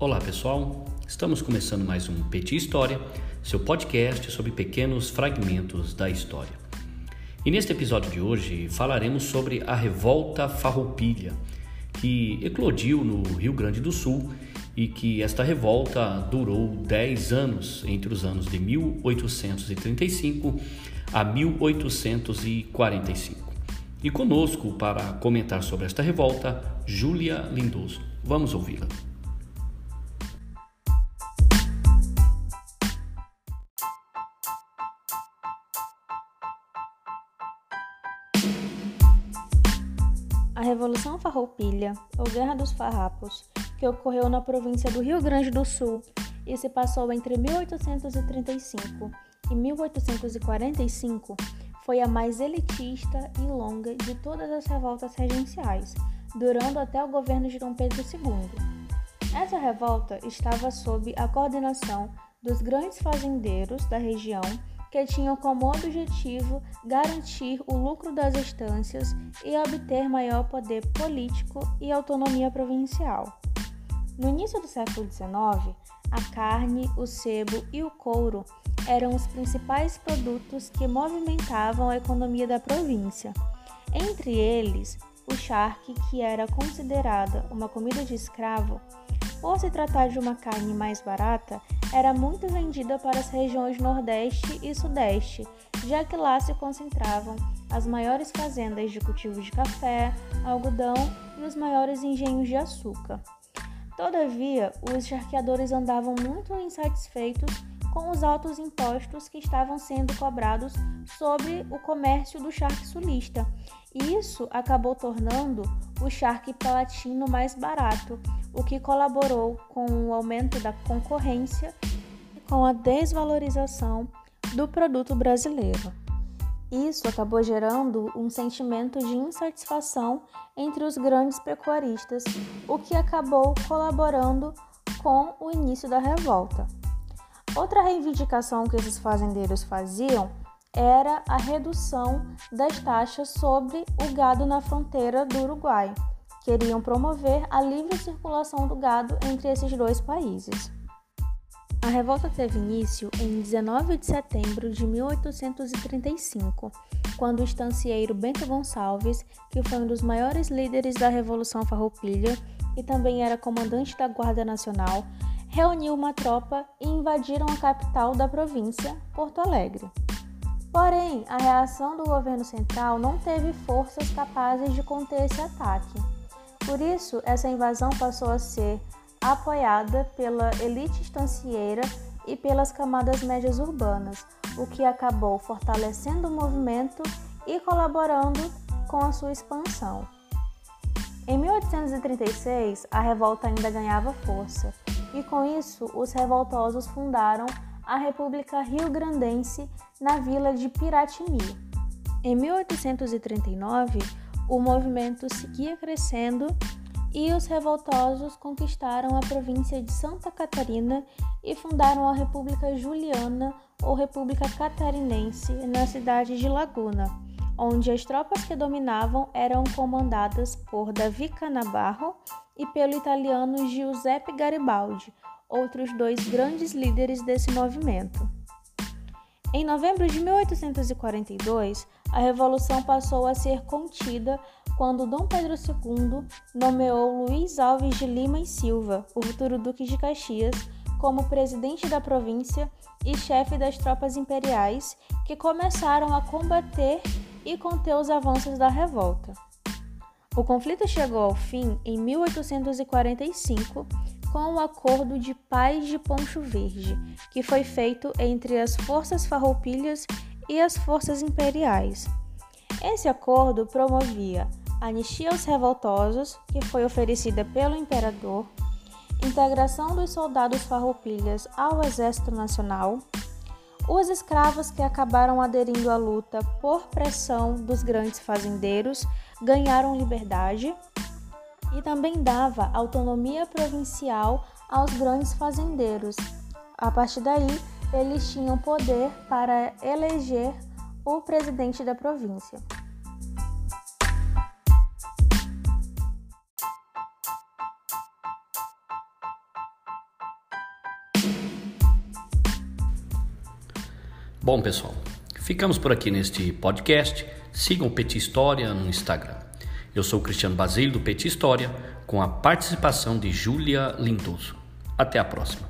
Olá pessoal, estamos começando mais um Petit História, seu podcast sobre pequenos fragmentos da história. E neste episódio de hoje falaremos sobre a Revolta Farroupilha, que eclodiu no Rio Grande do Sul e que esta revolta durou 10 anos, entre os anos de 1835 a 1845. E conosco para comentar sobre esta revolta, Júlia Lindoso. Vamos ouvi-la. Revolução Farroupilha, ou Guerra dos Farrapos, que ocorreu na província do Rio Grande do Sul e se passou entre 1835 e 1845, foi a mais elitista e longa de todas as revoltas regenciais, durando até o governo de Dom Pedro II. Essa revolta estava sob a coordenação dos grandes fazendeiros da região que tinham como objetivo garantir o lucro das estâncias e obter maior poder político e autonomia provincial. No início do século XIX, a carne, o sebo e o couro eram os principais produtos que movimentavam a economia da província. Entre eles, o charque, que era considerada uma comida de escravo, por se tratar de uma carne mais barata, era muito vendida para as regiões Nordeste e Sudeste, já que lá se concentravam as maiores fazendas de cultivo de café, algodão e os maiores engenhos de açúcar. Todavia, os charqueadores andavam muito insatisfeitos com os altos impostos que estavam sendo cobrados sobre o comércio do charque sulista. E isso acabou tornando o charque palatino mais barato, o que colaborou com o aumento da concorrência com a desvalorização do produto brasileiro. Isso acabou gerando um sentimento de insatisfação entre os grandes pecuaristas, o que acabou colaborando com o início da revolta. Outra reivindicação que esses fazendeiros faziam era a redução das taxas sobre o gado na fronteira do Uruguai. Queriam promover a livre circulação do gado entre esses dois países. A revolta teve início em 19 de setembro de 1835, quando o estancieiro Bento Gonçalves, que foi um dos maiores líderes da Revolução Farroupilha e também era comandante da Guarda Nacional, reuniu uma tropa e invadiram a capital da província, Porto Alegre. Porém, a reação do governo central não teve forças capazes de conter esse ataque. Por isso, essa invasão passou a ser apoiada pela elite estancieira e pelas camadas médias urbanas, o que acabou fortalecendo o movimento e colaborando com a sua expansão. Em 1836, a revolta ainda ganhava força e com isso os revoltosos fundaram a República Rio-Grandense na vila de Piratini. Em 1839, o movimento seguia crescendo e os revoltosos conquistaram a província de Santa Catarina e fundaram a República Juliana ou República Catarinense na cidade de Laguna, onde as tropas que dominavam eram comandadas por Davi Canabarro e pelo italiano Giuseppe Garibaldi, outros dois grandes líderes desse movimento. Em novembro de 1842, a revolução passou a ser contida quando Dom Pedro II nomeou Luiz Alves de Lima e Silva, o futuro Duque de Caxias, como presidente da província e chefe das tropas imperiais que começaram a combater e conter os avanços da revolta. O conflito chegou ao fim em 1845 com o Acordo de Paz de Poncho Verde, que foi feito entre as forças farroupilhas e as forças imperiais. Esse acordo promovia anistia aos revoltosos, que foi oferecida pelo imperador, integração dos soldados farroupilhas ao Exército Nacional, os escravos que acabaram aderindo à luta por pressão dos grandes fazendeiros ganharam liberdade e também dava autonomia provincial aos grandes fazendeiros. A partir daí, eles tinham poder para eleger o presidente da província. Bom, pessoal, ficamos por aqui neste podcast. Sigam o Petit História no Instagram. Eu sou o Cristiano Basílio do Petit História, com a participação de Júlia Lindoso. Até a próxima.